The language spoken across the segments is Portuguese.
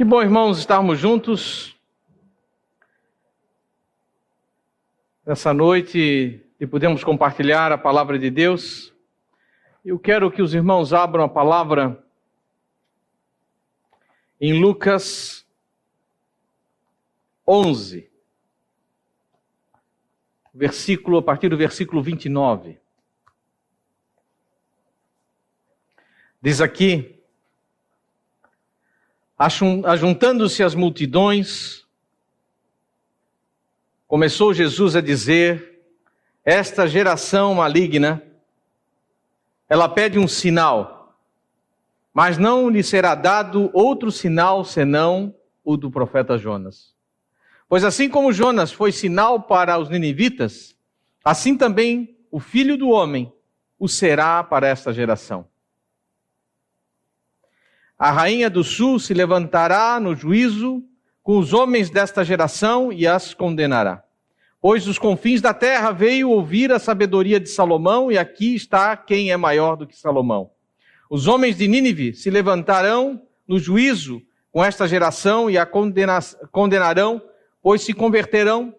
Que bom, irmãos, estarmos juntos nessa noite e podemos compartilhar a palavra de Deus. Eu quero que os irmãos abram a palavra em Lucas 11, versículo a partir do versículo 29. Diz aqui: Ajuntando-se as multidões, começou Jesus a dizer: Esta geração maligna, ela pede um sinal, mas não lhe será dado outro sinal senão o do profeta Jonas. Pois assim como Jonas foi sinal para os ninivitas, assim também o filho do homem o será para esta geração. A rainha do sul se levantará no juízo com os homens desta geração e as condenará. Pois dos confins da terra veio ouvir a sabedoria de Salomão, e aqui está quem é maior do que Salomão. Os homens de Nínive se levantarão no juízo com esta geração e a condenarão, pois se converterão,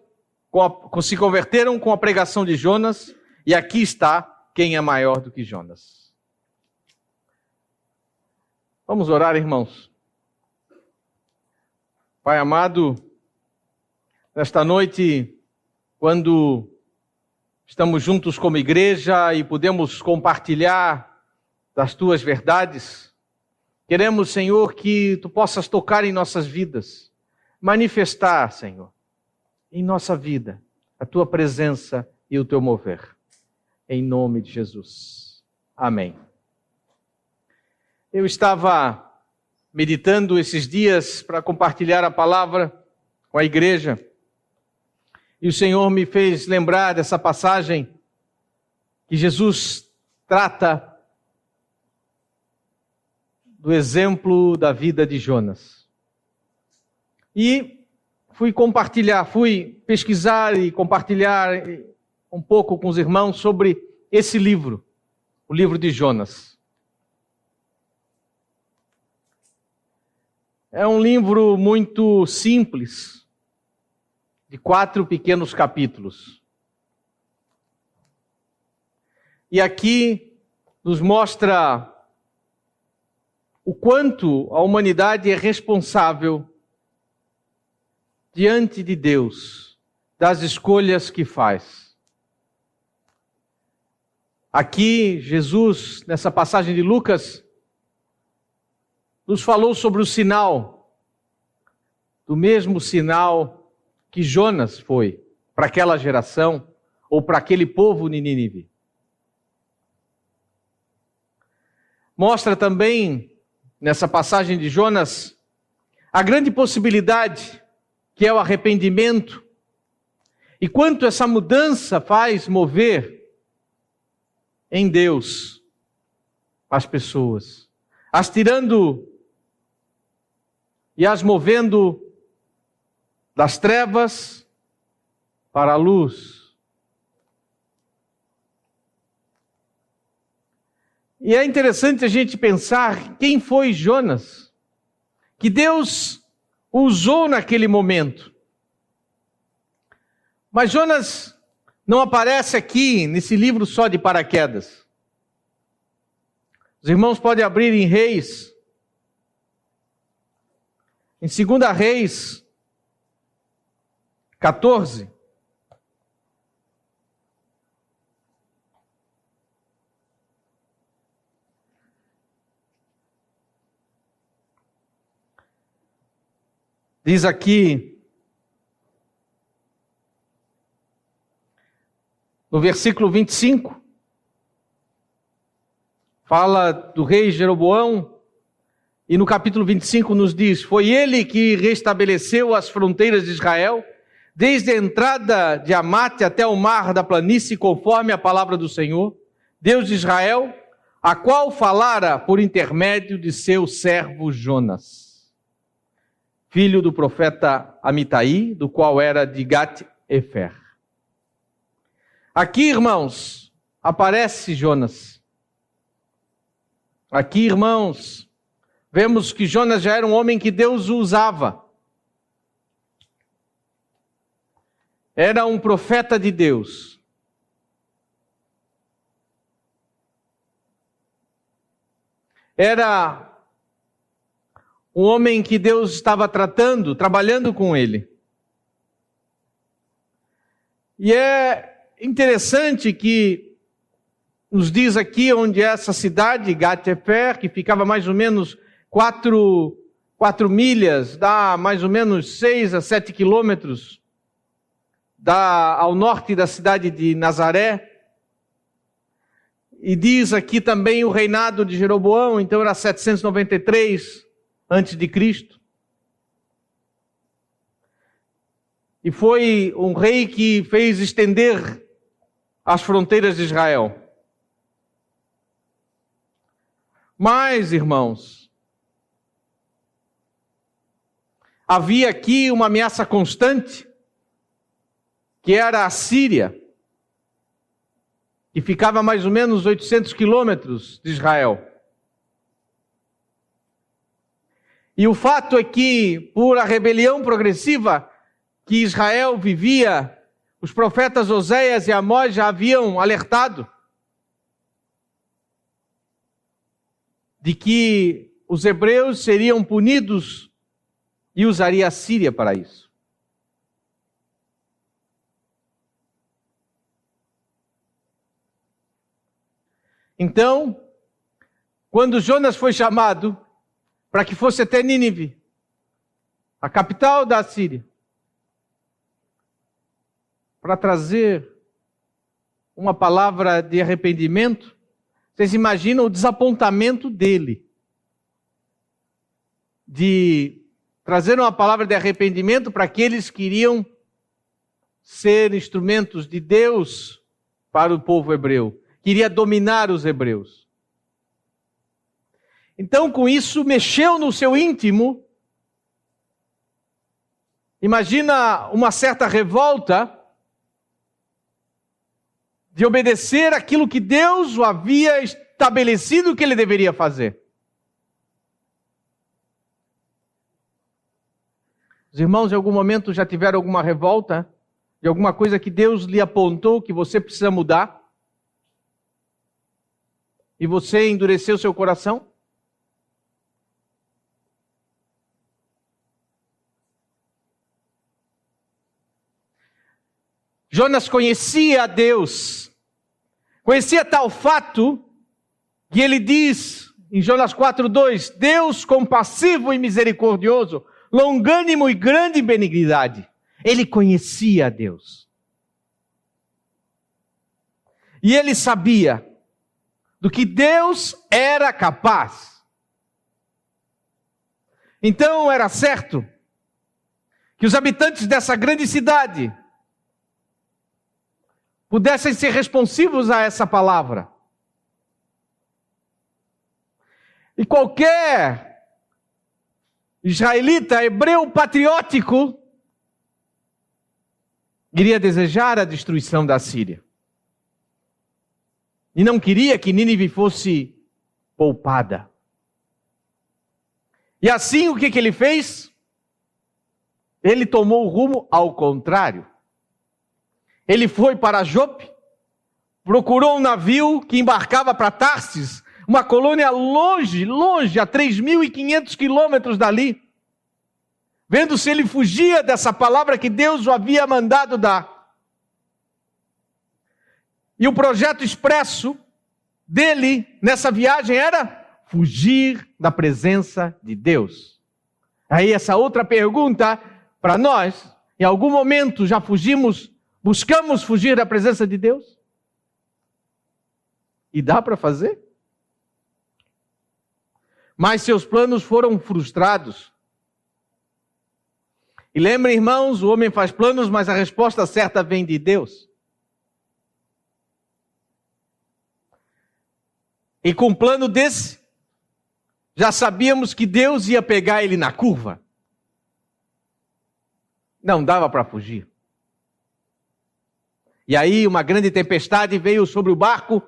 a, se converteram com a pregação de Jonas, e aqui está quem é maior do que Jonas. Vamos orar, irmãos. Pai amado, nesta noite, quando estamos juntos como igreja e podemos compartilhar das tuas verdades, queremos, Senhor, que tu possas tocar em nossas vidas, manifestar, Senhor, em nossa vida a tua presença e o teu mover. Em nome de Jesus. Amém. Eu estava meditando esses dias para compartilhar a palavra com a igreja. E o Senhor me fez lembrar dessa passagem que Jesus trata do exemplo da vida de Jonas. E fui compartilhar, fui pesquisar e compartilhar um pouco com os irmãos sobre esse livro, o livro de Jonas. É um livro muito simples, de quatro pequenos capítulos. E aqui nos mostra o quanto a humanidade é responsável diante de Deus das escolhas que faz. Aqui, Jesus, nessa passagem de Lucas, nos falou sobre o sinal, do mesmo sinal que Jonas foi para aquela geração ou para aquele povo de Nínive. Mostra também, nessa passagem de Jonas, a grande possibilidade que é o arrependimento e quanto essa mudança faz mover em Deus as pessoas, as tirando e as movendo das trevas para a luz. E é interessante a gente pensar quem foi Jonas, que Deus usou naquele momento. Mas Jonas não aparece aqui nesse livro só de paraquedas. Os irmãos podem abrir em Reis, em 2 Reis 14, diz aqui, no versículo 25, fala do rei Jeroboão, e no capítulo 25 nos diz: Foi ele que restabeleceu as fronteiras de Israel, desde a entrada de Amate até o mar da planície, conforme a palavra do Senhor, Deus de Israel, a qual falara por intermédio de seu servo Jonas, filho do profeta Amitai, do qual era de Gat-Efer. Aqui, irmãos, aparece Jonas. Aqui, irmãos, vemos que Jonas já era um homem que Deus usava. Era um profeta de Deus. Era um homem que Deus estava tratando, trabalhando com ele. E é interessante que nos diz aqui onde é essa cidade, Gatefer, que ficava mais ou menos quatro, quatro milhas, dá mais ou menos seis a sete quilômetros da, ao norte da cidade de Nazaré. E diz aqui também o reinado de Jeroboão, então era 793 antes de Cristo. E foi um rei que fez estender as fronteiras de Israel. Mas, irmãos, havia aqui uma ameaça constante, que era a Síria, que ficava a mais ou menos 800 quilômetros de Israel. E o fato é que, por a rebelião progressiva que Israel vivia, os profetas Oséias e Amós já haviam alertado de que os hebreus seriam punidos e usaria a Síria para isso. Então, quando Jonas foi chamado para que fosse até Nínive, a capital da Síria, para trazer uma palavra de arrependimento, vocês imaginam o desapontamento dele de trazer uma palavra de arrependimento para aqueles que iriam ser instrumentos de Deus para o povo hebreu, queria dominar os hebreus. Então, com isso, mexeu no seu íntimo. Imagina uma certa revolta de obedecer aquilo que Deus o havia estabelecido que ele deveria fazer. Os irmãos, em algum momento já tiveram alguma revolta de alguma coisa que Deus lhe apontou que você precisa mudar? E você endureceu seu coração? Jonas conhecia a Deus, conhecia tal fato que ele diz em Jonas 4:2, Deus compassivo e misericordioso, longânimo e grande benignidade. Ele conhecia a Deus. E ele sabia do que Deus era capaz. Então era certo que os habitantes dessa grande cidade pudessem ser responsivos a essa palavra. E qualquer israelita, hebreu patriótico, iria desejar a destruição da Síria. E não queria que Nínive fosse poupada. E assim o que, que ele fez? Ele tomou o rumo ao contrário. Ele foi para Jope, procurou um navio que embarcava para Tarsis, uma colônia longe, longe, a 3.500 quilômetros dali, vendo se ele fugia dessa palavra que Deus o havia mandado dar. E o projeto expresso dele nessa viagem era fugir da presença de Deus. Aí essa outra pergunta para nós, em algum momento já fugimos Buscamos fugir da presença de Deus? E dá para fazer? Mas seus planos foram frustrados. E lembrem, irmãos, o homem faz planos, mas a resposta certa vem de Deus. E com um plano desse, já sabíamos que Deus ia pegar ele na curva. Não dava para fugir. E aí uma grande tempestade veio sobre o barco.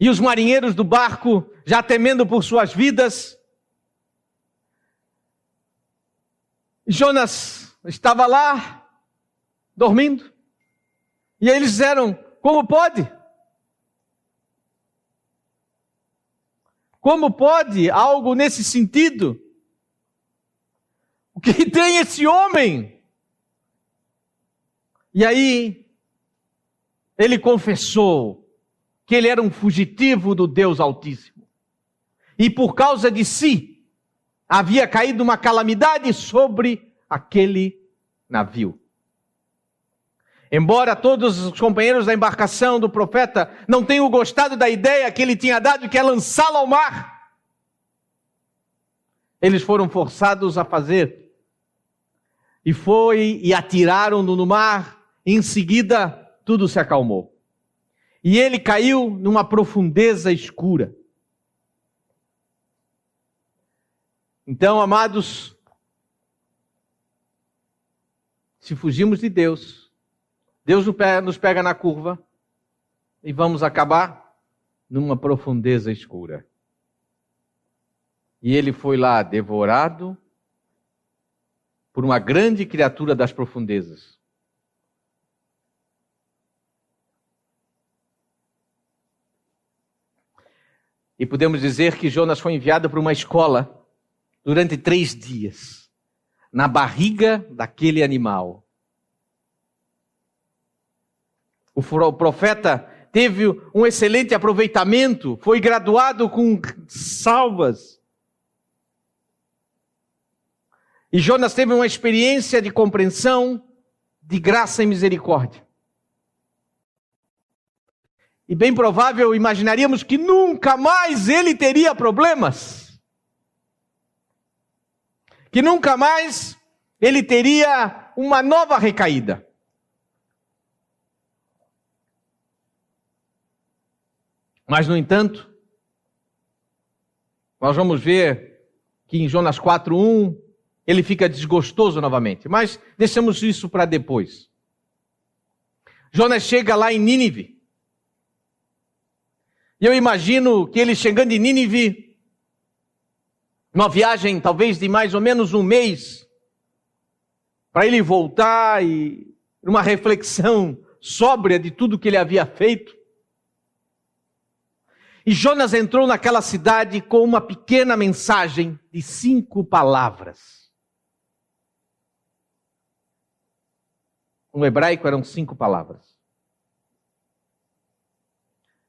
E os marinheiros do barco, já temendo por suas vidas, Jonas estava lá, dormindo. E eles disseram: Como pode? Como pode algo nesse sentido? O que tem esse homem? E aí, ele confessou que ele era um fugitivo do Deus Altíssimo. E por causa de si, havia caído uma calamidade sobre aquele navio. Embora todos os companheiros da embarcação do profeta não tenham gostado da ideia que ele tinha dado, que é lançá-lo ao mar, eles foram forçados a fazer. E foi e atiraram-no no mar, e em seguida tudo se acalmou. E ele caiu numa profundeza escura. Então, amados, se fugimos de Deus, Deus nos pega na curva e vamos acabar numa profundeza escura. E ele foi lá devorado por uma grande criatura das profundezas. E podemos dizer que Jonas foi enviado para uma escola durante três dias, na barriga daquele animal. O profeta teve um excelente aproveitamento, foi graduado com salvas. E Jonas teve uma experiência de compreensão, de graça e misericórdia. E bem provável, imaginaríamos que nunca mais ele teria problemas. Que nunca mais ele teria uma nova recaída. Mas, no entanto, nós vamos ver que em Jonas 4:1 ele fica desgostoso novamente. Mas deixamos isso para depois. Jonas chega lá em Nínive. E eu imagino que ele chegando em Nínive, uma viagem talvez de mais ou menos um mês, para ele voltar e uma reflexão sóbria de tudo que ele havia feito. E Jonas entrou naquela cidade com uma pequena mensagem de cinco palavras. No hebraico eram cinco palavras.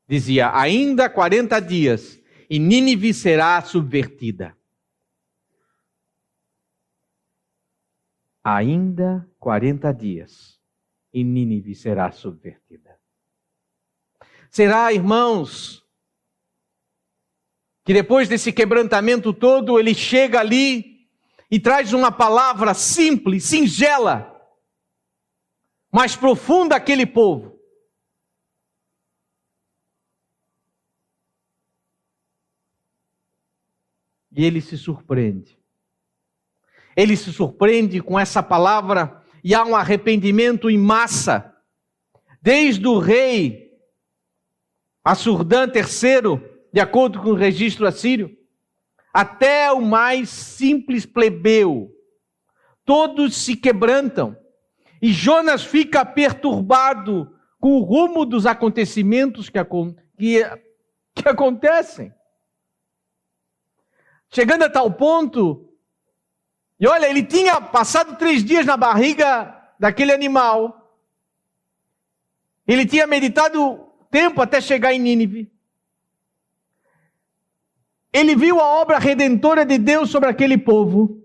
Dizia: ainda 40 dias e Nínive será subvertida. Ainda 40 dias e Nínive será subvertida. Será, irmãos, que depois desse quebrantamento todo, ele chega ali e traz uma palavra simples, singela, mas profunda àquele povo. E ele se surpreende. Ele se surpreende com essa palavra e há um arrependimento em massa. Desde o rei Assurdã III, de acordo com o registro assírio, até o mais simples plebeu. Todos se quebrantam. E Jonas fica perturbado com o rumo dos acontecimentos que, que, que acontecem. Chegando a tal ponto, e olha, ele tinha passado três dias na barriga daquele animal. Ele tinha meditado tempo até chegar em Nínive. Ele viu a obra redentora de Deus sobre aquele povo.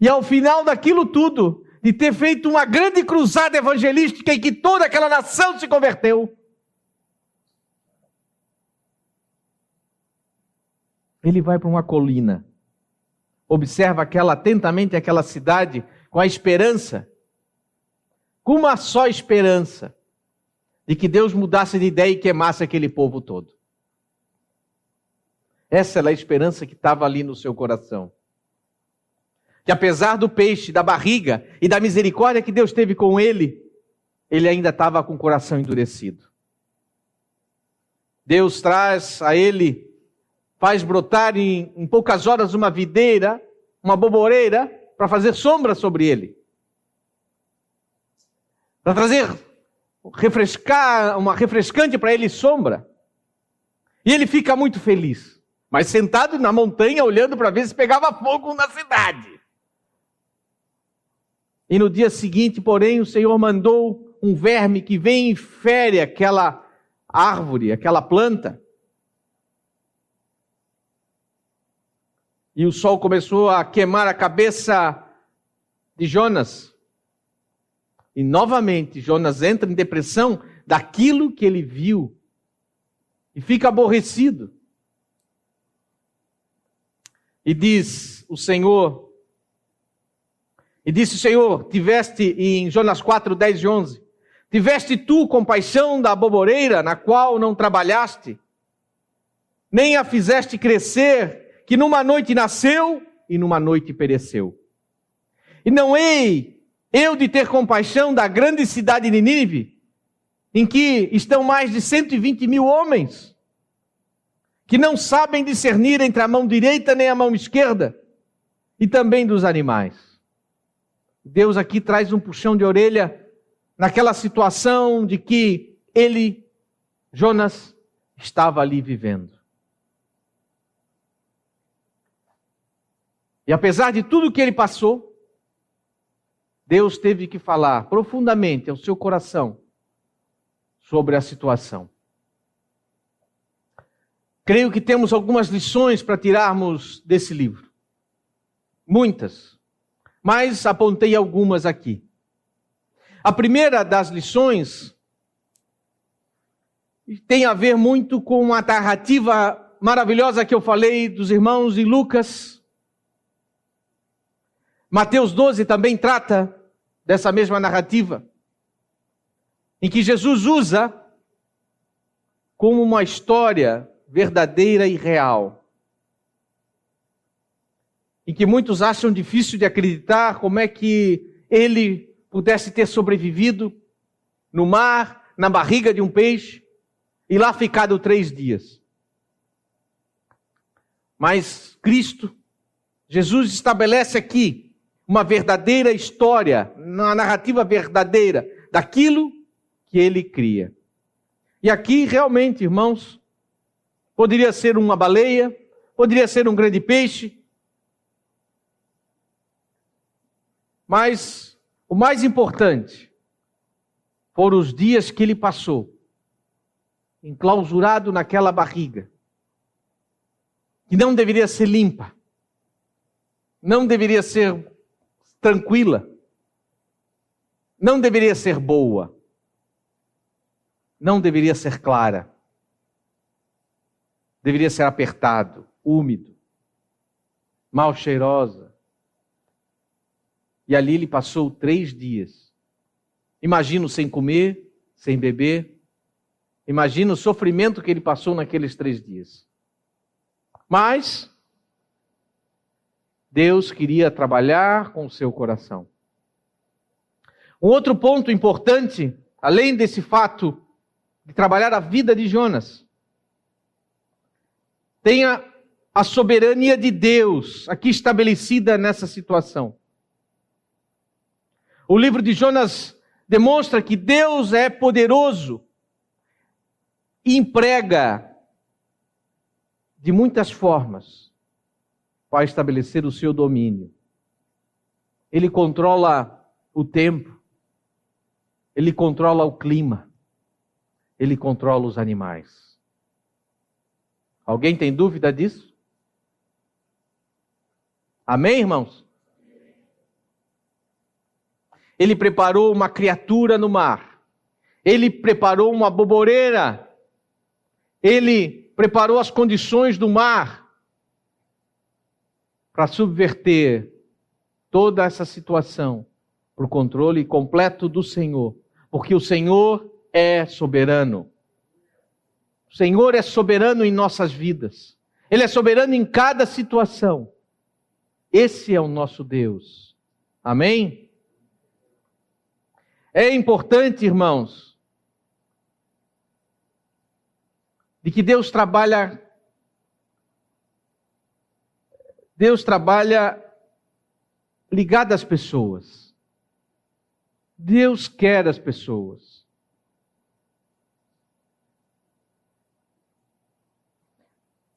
E ao final daquilo tudo, de ter feito uma grande cruzada evangelística em que toda aquela nação se converteu, ele vai para uma colina, observa aquela atentamente aquela cidade com a esperança, com uma só esperança, de que Deus mudasse de ideia e queimasse aquele povo todo. Essa era a esperança que estava ali no seu coração. Que apesar do peixe, da barriga e da misericórdia que Deus teve com ele, ele ainda estava com o coração endurecido. Deus traz a ele, faz brotar em, em poucas horas uma videira, uma boboreira, para fazer sombra sobre ele. Para trazer, refrescar, uma refrescante para ele sombra. E ele fica muito feliz. Mas sentado na montanha, olhando para ver se pegava fogo na cidade. E no dia seguinte, porém, o Senhor mandou um verme que vem e fere aquela árvore, aquela planta. E o sol começou a queimar a cabeça de Jonas. E novamente Jonas entra em depressão daquilo que ele viu e fica aborrecido. E diz o Senhor, e disse o Senhor, tiveste em Jonas 4, 10 e 11, tiveste tu compaixão da boboreira na qual não trabalhaste, nem a fizeste crescer, que numa noite nasceu e numa noite pereceu. E não hei eu de ter compaixão da grande cidade de Nínive, em que estão mais de 120 mil homens, que não sabem discernir entre a mão direita nem a mão esquerda, e também dos animais. Deus aqui traz um puxão de orelha naquela situação de que ele, Jonas, estava ali vivendo. E apesar de tudo que ele passou, Deus teve que falar profundamente ao seu coração sobre a situação. Creio que temos algumas lições para tirarmos desse livro. Muitas. Mas apontei algumas aqui. A primeira das lições tem a ver muito com a narrativa maravilhosa que eu falei dos irmãos de Lucas. Mateus 12 também trata dessa mesma narrativa, em que Jesus usa como uma história verdadeira e real. Em que muitos acham difícil de acreditar como é que ele pudesse ter sobrevivido no mar, na barriga de um peixe, e lá ficado três dias. Mas Cristo, Jesus estabelece aqui uma verdadeira história, uma narrativa verdadeira daquilo que ele cria. E aqui, realmente, irmãos, Poderia ser uma baleia, poderia ser um grande peixe. Mas o mais importante foram os dias que ele passou enclausurado naquela barriga, que não deveria ser limpa, não deveria ser tranquila, não deveria ser boa, não deveria ser clara deveria ser apertado, úmido, mal cheirosa. E ali ele passou três dias. Imagino sem comer, sem beber. Imagina o sofrimento que ele passou naqueles três dias. Mas Deus queria trabalhar com o seu coração. Um outro ponto importante, além desse fato de trabalhar a vida de Jonas, tenha a soberania de Deus aqui estabelecida nessa situação. O livro de Jonas demonstra que Deus é poderoso e emprega de muitas formas para estabelecer o seu domínio. Ele controla o tempo, ele controla o clima, ele controla os animais. Alguém tem dúvida disso? Amém, irmãos? Ele preparou uma criatura no mar. Ele preparou uma boboreira. Ele preparou as condições do mar para subverter toda essa situação para o controle completo do Senhor, porque o Senhor é soberano. O Senhor é soberano em nossas vidas. Ele é soberano em cada situação. Esse é o nosso Deus. Amém? É importante, irmãos, de que Deus trabalha Deus trabalha ligado às pessoas. Deus quer as pessoas.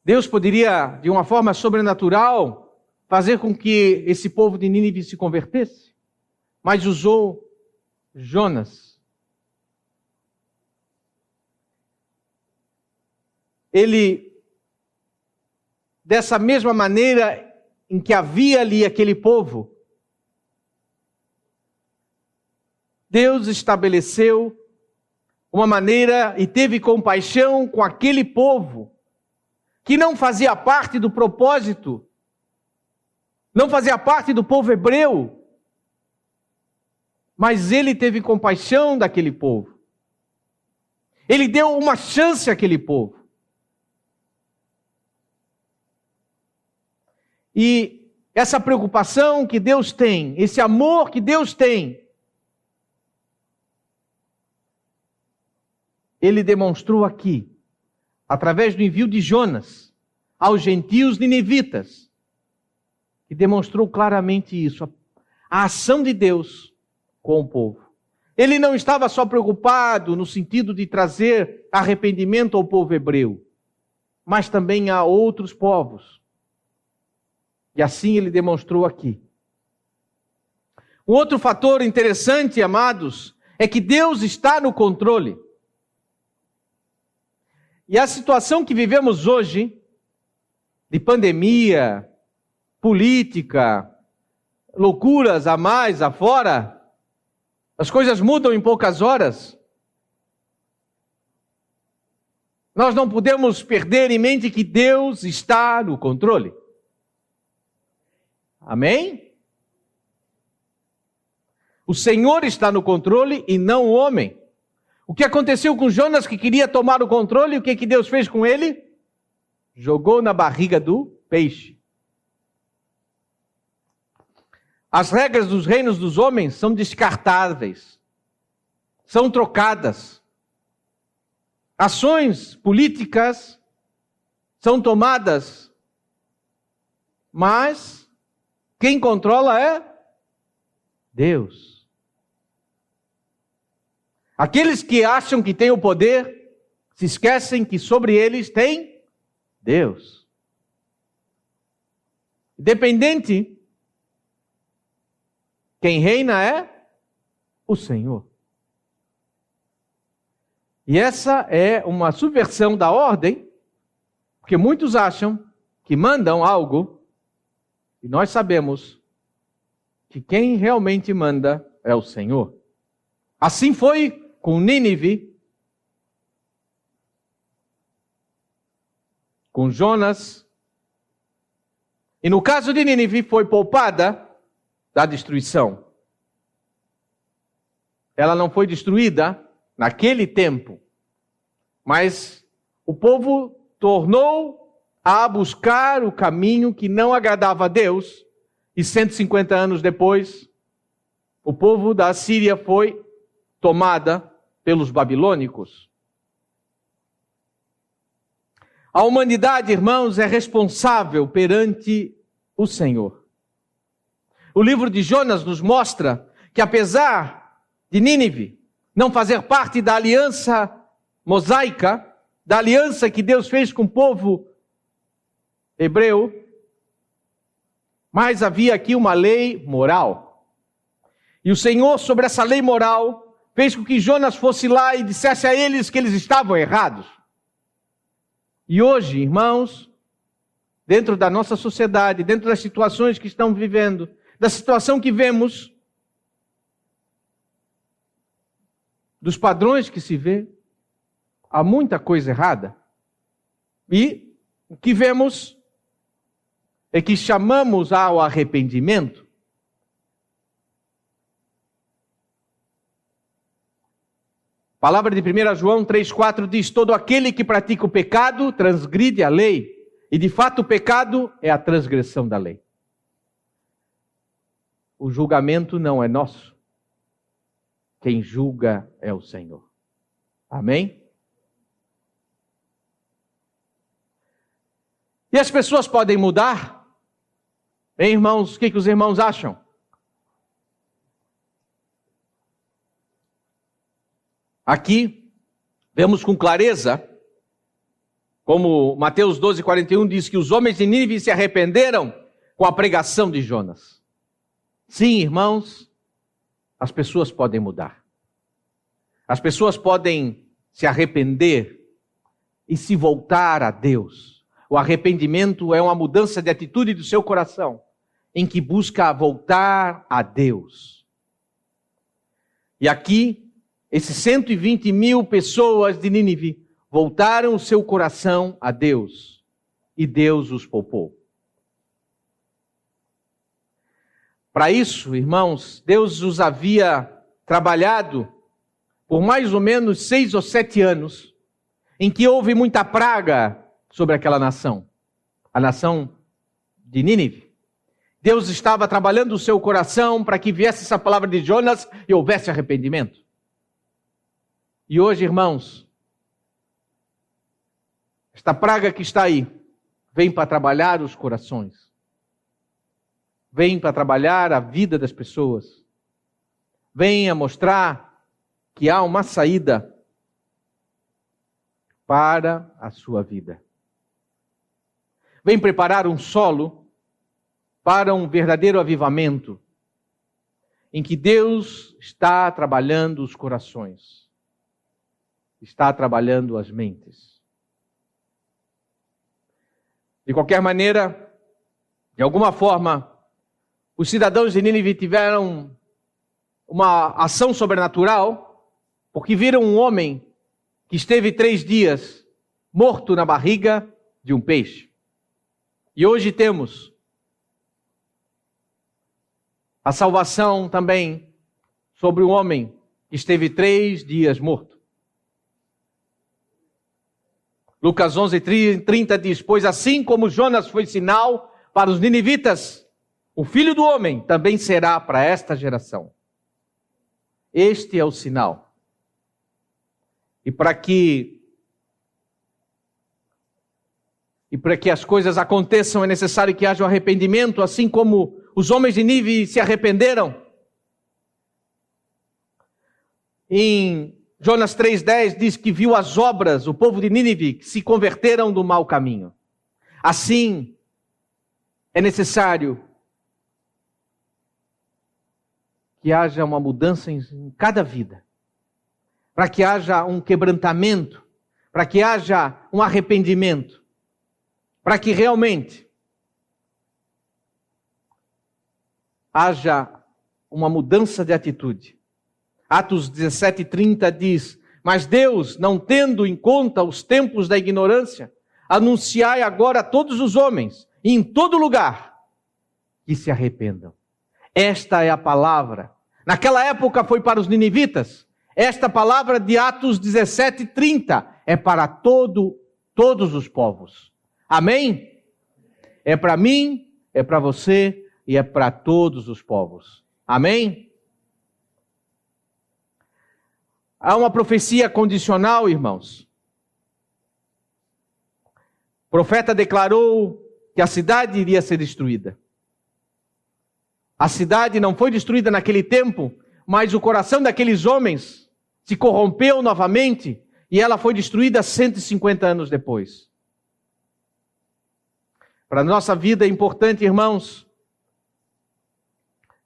Deus poderia, de uma forma sobrenatural, fazer com que esse povo de Nínive se convertesse, mas usou Jonas. Ele, dessa mesma maneira em que havia ali aquele povo, Deus estabeleceu uma maneira e teve compaixão com aquele povo que não fazia parte do propósito, não fazia parte do povo hebreu, mas ele teve compaixão daquele povo. Ele deu uma chance àquele povo. E essa preocupação que Deus tem, esse amor que Deus tem, ele demonstrou aqui, através do envio de Jonas aos gentios ninivitas, que demonstrou claramente isso, a, ação de Deus com o povo. Ele não estava só preocupado no sentido de trazer arrependimento ao povo hebreu, mas também a outros povos. E assim ele demonstrou aqui. Um outro fator interessante, amados, é que Deus está no controle. E a situação que vivemos hoje, de pandemia, política, loucuras a mais, afora, as coisas mudam em poucas horas. Nós não podemos perder em mente que Deus está no controle. Amém? O Senhor está no controle e não o homem. O que aconteceu com Jonas que queria tomar o controle? O que, que Deus fez com ele? Jogou na barriga do peixe. As regras dos reinos dos homens são descartáveis, são trocadas. Ações políticas são tomadas, mas quem controla é Deus. Aqueles que acham que têm o poder, se esquecem que sobre eles tem Deus. Independente, quem reina é o Senhor. E essa é uma subversão da ordem, porque muitos acham que mandam algo, e nós sabemos que quem realmente manda é o Senhor. Assim foi com Nínive, com Jonas. E no caso de Nínive foi poupada da destruição. Ela não foi destruída naquele tempo, mas o povo tornou a buscar o caminho que não agradava a Deus, e 150 anos depois, o povo da Síria foi tomada pelos babilônicos. A humanidade, irmãos, é responsável perante o Senhor. O livro de Jonas nos mostra que, apesar de Nínive não fazer parte da aliança mosaica, da aliança que Deus fez com o povo hebreu, mas havia aqui uma lei moral. E o Senhor, sobre essa lei moral, fez com que Jonas fosse lá e dissesse a eles que eles estavam errados. E hoje, irmãos, dentro da nossa sociedade, dentro das situações que estão vivendo, da situação que vemos, dos padrões que se vê, há muita coisa errada. E o que vemos é que chamamos ao arrependimento palavra de 1 João 3,4 diz: Todo aquele que pratica o pecado transgride a lei. E de fato o pecado é a transgressão da lei. O julgamento não é nosso. Quem julga é o Senhor. Amém? E as pessoas podem mudar? Hein, irmãos, o que, que os irmãos acham? Aqui, vemos com clareza, como Mateus 12, 41 diz que os homens de Nínive se arrependeram com a pregação de Jonas. Sim, irmãos, as pessoas podem mudar. As pessoas podem se arrepender e se voltar a Deus. O arrependimento é uma mudança de atitude do seu coração, em que busca voltar a Deus. E aqui, esses 120 mil pessoas de Nínive voltaram o seu coração a Deus, e Deus os poupou. Para isso, irmãos, Deus os havia trabalhado por mais ou menos seis ou sete anos, em que houve muita praga sobre aquela nação, a nação de Nínive. Deus estava trabalhando o seu coração para que viesse essa palavra de Jonas e houvesse arrependimento. E hoje, irmãos, esta praga que está aí vem para trabalhar os corações, vem para trabalhar a vida das pessoas, vem a mostrar que há uma saída para a sua vida. Vem preparar um solo para um verdadeiro avivamento, em que Deus está trabalhando os corações, está trabalhando as mentes. De qualquer maneira, de alguma forma, os cidadãos de Nínive tiveram uma ação sobrenatural porque viram um homem que esteve três dias morto na barriga de um peixe. E hoje temos a salvação também sobre um homem que esteve três dias morto. Lucas 11, 30 diz: Pois assim como Jonas foi sinal para os ninivitas, o filho do homem também será para esta geração. Este é o sinal. E para que e para que as coisas aconteçam é necessário que haja o um arrependimento, assim como os homens de Nínive se arrependeram. Em Jonas 3:10 diz que viu as obras, o povo de Nínive que se converteram do mau caminho. Assim, é necessário que haja uma mudança em cada vida para que haja um quebrantamento, para que haja um arrependimento, para que realmente haja uma mudança de atitude. Atos 17:30 diz: "Mas Deus, não tendo em conta os tempos da ignorância, anunciai agora a todos os homens, em todo lugar, que se arrependam." Esta é a palavra. Naquela época foi para os ninivitas, esta palavra de Atos 17, 30 é para todo, todos os povos. Amém? É para mim, é para você e é para todos os povos. Amém? Há uma profecia condicional, irmãos. O profeta declarou que a cidade iria ser destruída. A cidade não foi destruída naquele tempo, mas o coração daqueles homens se corrompeu novamente e ela foi destruída 150 anos depois. Para a nossa vida é importante, irmãos,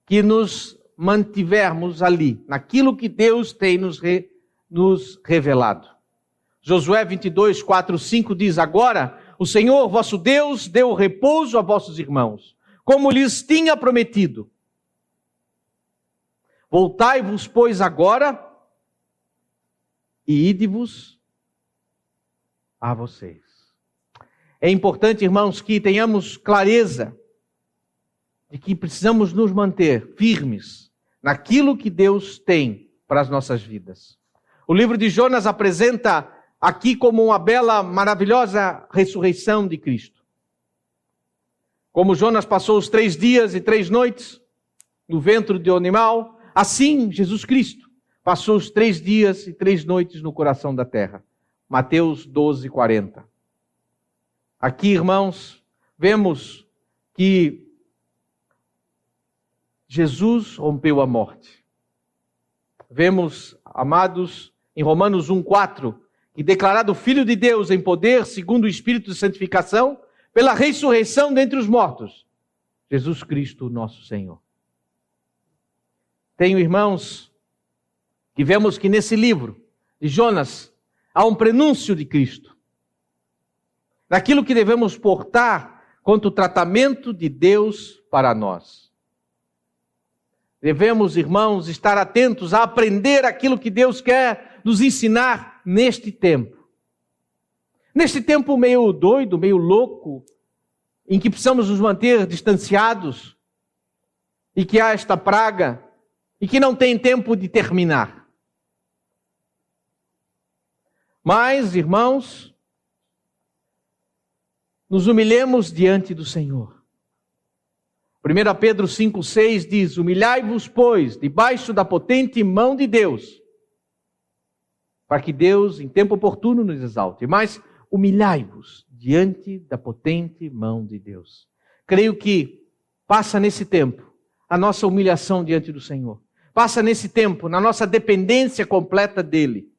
que nos mantivermos ali, naquilo que Deus tem nos, re, nos revelado. Josué 22, 4, 5 diz: Agora o Senhor vosso Deus deu repouso a vossos irmãos, como lhes tinha prometido. Voltai-vos, pois, agora e ide-vos a vocês. É importante, irmãos, que tenhamos clareza de que precisamos nos manter firmes naquilo que Deus tem para as nossas vidas. O livro de Jonas apresenta aqui como uma bela, maravilhosa ressurreição de Cristo. Como Jonas passou os três dias e três noites no ventre de um animal, assim Jesus Cristo Passou os três dias e três noites no coração da terra. Mateus 12, 40. Aqui, irmãos, vemos que Jesus rompeu a morte. Vemos, amados, em Romanos 1,4, que declarado Filho de Deus em poder, segundo o Espírito de santificação, pela ressurreição dentre os mortos, Jesus Cristo, nosso Senhor. Tenho irmãos que vemos que nesse livro de Jonas há um prenúncio de Cristo. Daquilo que devemos portar quanto o tratamento de Deus para nós. Devemos, irmãos, estar atentos a aprender aquilo que Deus quer nos ensinar neste tempo. Neste tempo meio doido, meio louco, em que precisamos nos manter distanciados, e que há esta praga, e que não tem tempo de terminar. Mas, irmãos, nos humilhemos diante do Senhor. 1 Pedro 5,6 diz: Humilhai-vos, pois, debaixo da potente mão de Deus, para que Deus, em tempo oportuno, nos exalte. Mas humilhai-vos diante da potente mão de Deus. Creio que passa nesse tempo a nossa humilhação diante do Senhor. Passa nesse tempo na nossa dependência completa dEle.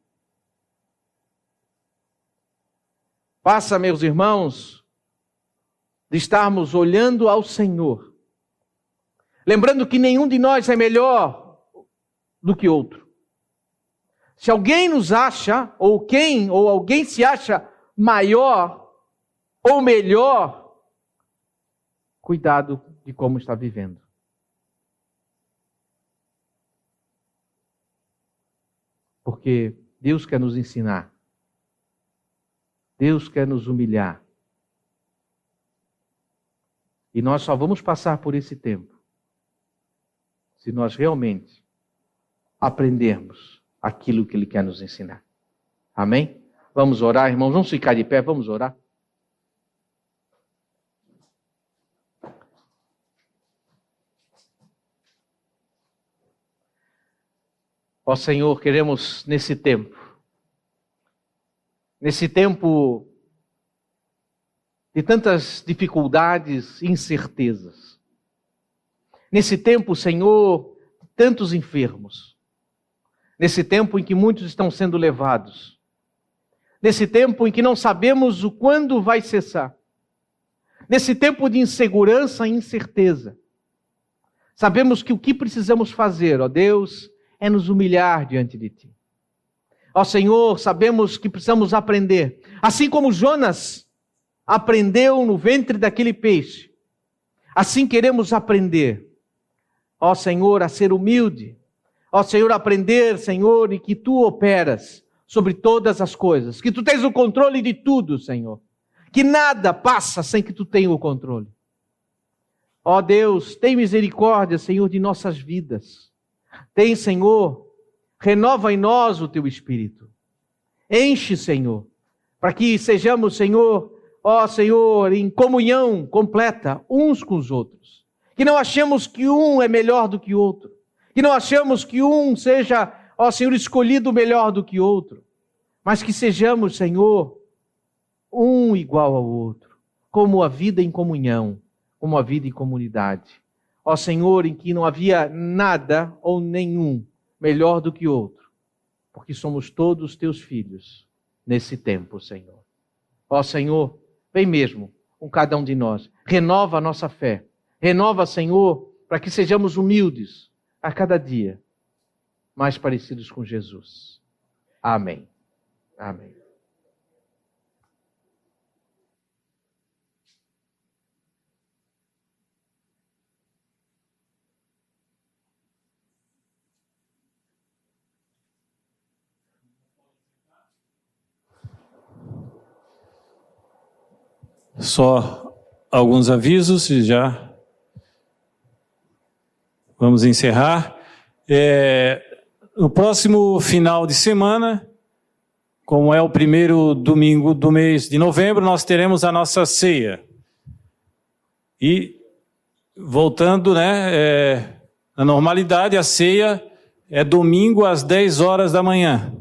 Passa, meus irmãos, de estarmos olhando ao Senhor Lembrando que nenhum de nós é melhor do que outro. Se alguém nos acha, ou quem, ou alguém se acha maior ou melhor, cuidado de como está vivendo. Porque Deus quer nos ensinar. Deus quer nos humilhar. E nós só vamos passar por esse tempo se nós realmente aprendermos aquilo que Ele quer nos ensinar. Amém? Vamos orar, irmãos. Vamos ficar de pé, vamos orar. Ó Senhor, queremos nesse tempo, nesse tempo de tantas dificuldades e incertezas, Nesse tempo, Senhor, tantos enfermos. Nesse tempo em que muitos estão sendo levados. Nesse tempo em que não sabemos o quando vai cessar. Nesse tempo de insegurança e incerteza. Sabemos que o que precisamos fazer, ó Deus, é nos humilhar diante de Ti. Ó Senhor, sabemos que precisamos aprender. Assim como Jonas aprendeu no ventre daquele peixe, assim queremos aprender ó Senhor, a ser humilde, ó Senhor, aprender, Senhor, e que tu operas sobre todas as coisas, que tu tens o controle de tudo, Senhor, que nada passa sem que tu tenha o controle. Ó Deus, tem misericórdia, Senhor, de nossas vidas. Tem, Senhor, renova em nós o teu espírito. Enche, Senhor, para que sejamos, Senhor, ó Senhor, em comunhão completa uns com os outros que não achemos que um é melhor do que outro, que não achemos que um seja, ó Senhor, escolhido melhor do que outro, mas que sejamos, Senhor, um igual ao outro, como a vida em comunhão, como a vida em comunidade. Ó Senhor, em que não havia nada ou nenhum melhor do que outro, porque somos todos teus filhos nesse tempo, Senhor. Ó Senhor, vem mesmo com cada um de nós, renova a nossa fé Renova, Senhor, para que sejamos humildes a cada dia, mais parecidos com Jesus. Amém. Amém. Só alguns avisos e já Vamos encerrar. É, no próximo final de semana, como é o primeiro domingo do mês de novembro, nós teremos a nossa ceia. E voltando, né, é, na normalidade, a ceia é domingo às 10 horas da manhã.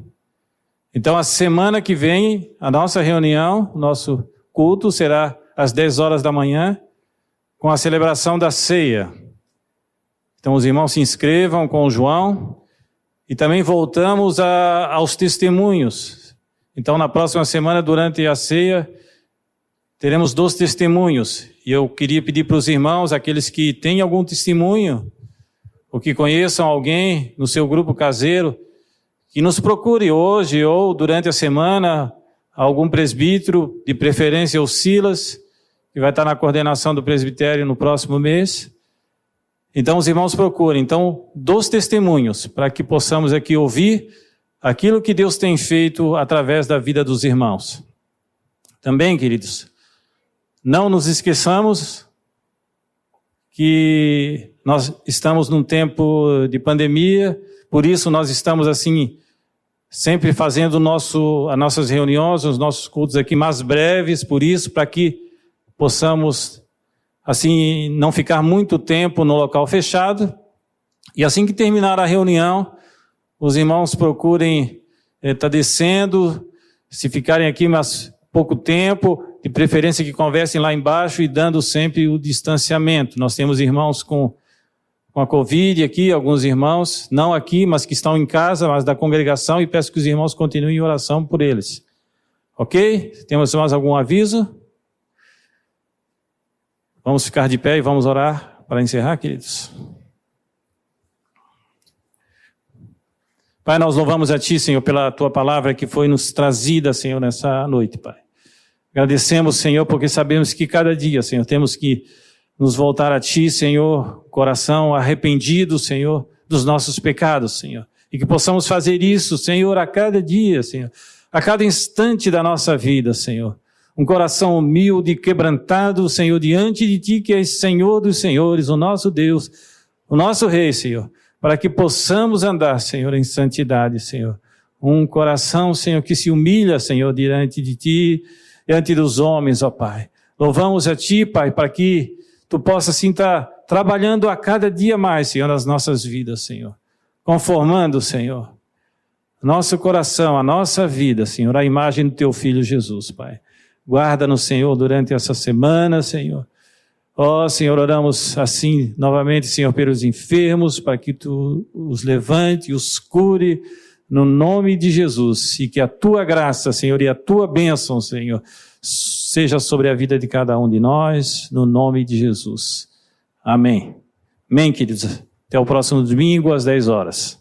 Então, a semana que vem, a nossa reunião, o nosso culto será às 10 horas da manhã, com a celebração da ceia. Então, os irmãos se inscrevam com o João. E também voltamos a, aos testemunhos. Então, na próxima semana, durante a ceia, teremos dois testemunhos. E eu queria pedir para os irmãos, aqueles que têm algum testemunho, ou que conheçam alguém no seu grupo caseiro, que nos procure hoje ou durante a semana algum presbítero, de preferência o Silas, que vai estar na coordenação do presbitério no próximo mês. Então os irmãos procurem, então, dos testemunhos, para que possamos aqui ouvir aquilo que Deus tem feito através da vida dos irmãos. Também, queridos, não nos esqueçamos que nós estamos num tempo de pandemia, por isso nós estamos assim sempre fazendo nosso, as nossas reuniões, os nossos cultos aqui mais breves, por isso, para que possamos assim não ficar muito tempo no local fechado. E assim que terminar a reunião, os irmãos procurem estar eh, tá descendo, se ficarem aqui mais pouco tempo, de preferência que conversem lá embaixo e dando sempre o distanciamento. Nós temos irmãos com, com a Covid aqui, alguns irmãos, não aqui, mas que estão em casa, mas da congregação, e peço que os irmãos continuem em oração por eles. Ok? Temos mais algum aviso? Vamos ficar de pé e vamos orar para encerrar, queridos. Pai, nós louvamos a Ti, Senhor, pela Tua palavra que foi nos trazida, Senhor, nessa noite, Pai. Agradecemos, Senhor, porque sabemos que cada dia, Senhor, temos que nos voltar a Ti, Senhor, coração arrependido, Senhor, dos nossos pecados, Senhor. E que possamos fazer isso, Senhor, a cada dia, Senhor, a cada instante da nossa vida, Senhor um coração humilde, quebrantado, Senhor, diante de Ti, que és Senhor dos Senhores, o nosso Deus, o nosso Rei, Senhor, para que possamos andar, Senhor, em santidade, Senhor. Um coração, Senhor, que se humilha, Senhor, diante de Ti, diante dos homens, ó Pai. Louvamos a Ti, Pai, para que Tu possas, assim, estar trabalhando a cada dia mais, Senhor, nas nossas vidas, Senhor. Conformando, Senhor, nosso coração, a nossa vida, Senhor, a imagem do Teu Filho Jesus, Pai. Guarda-nos, Senhor, durante essa semana, Senhor. Ó oh, Senhor, oramos assim novamente, Senhor, pelos enfermos, para que Tu os levante, os cure, no nome de Jesus, e que a Tua graça, Senhor, e a Tua bênção, Senhor, seja sobre a vida de cada um de nós, no nome de Jesus. Amém. Amém, queridos. Até o próximo domingo, às 10 horas.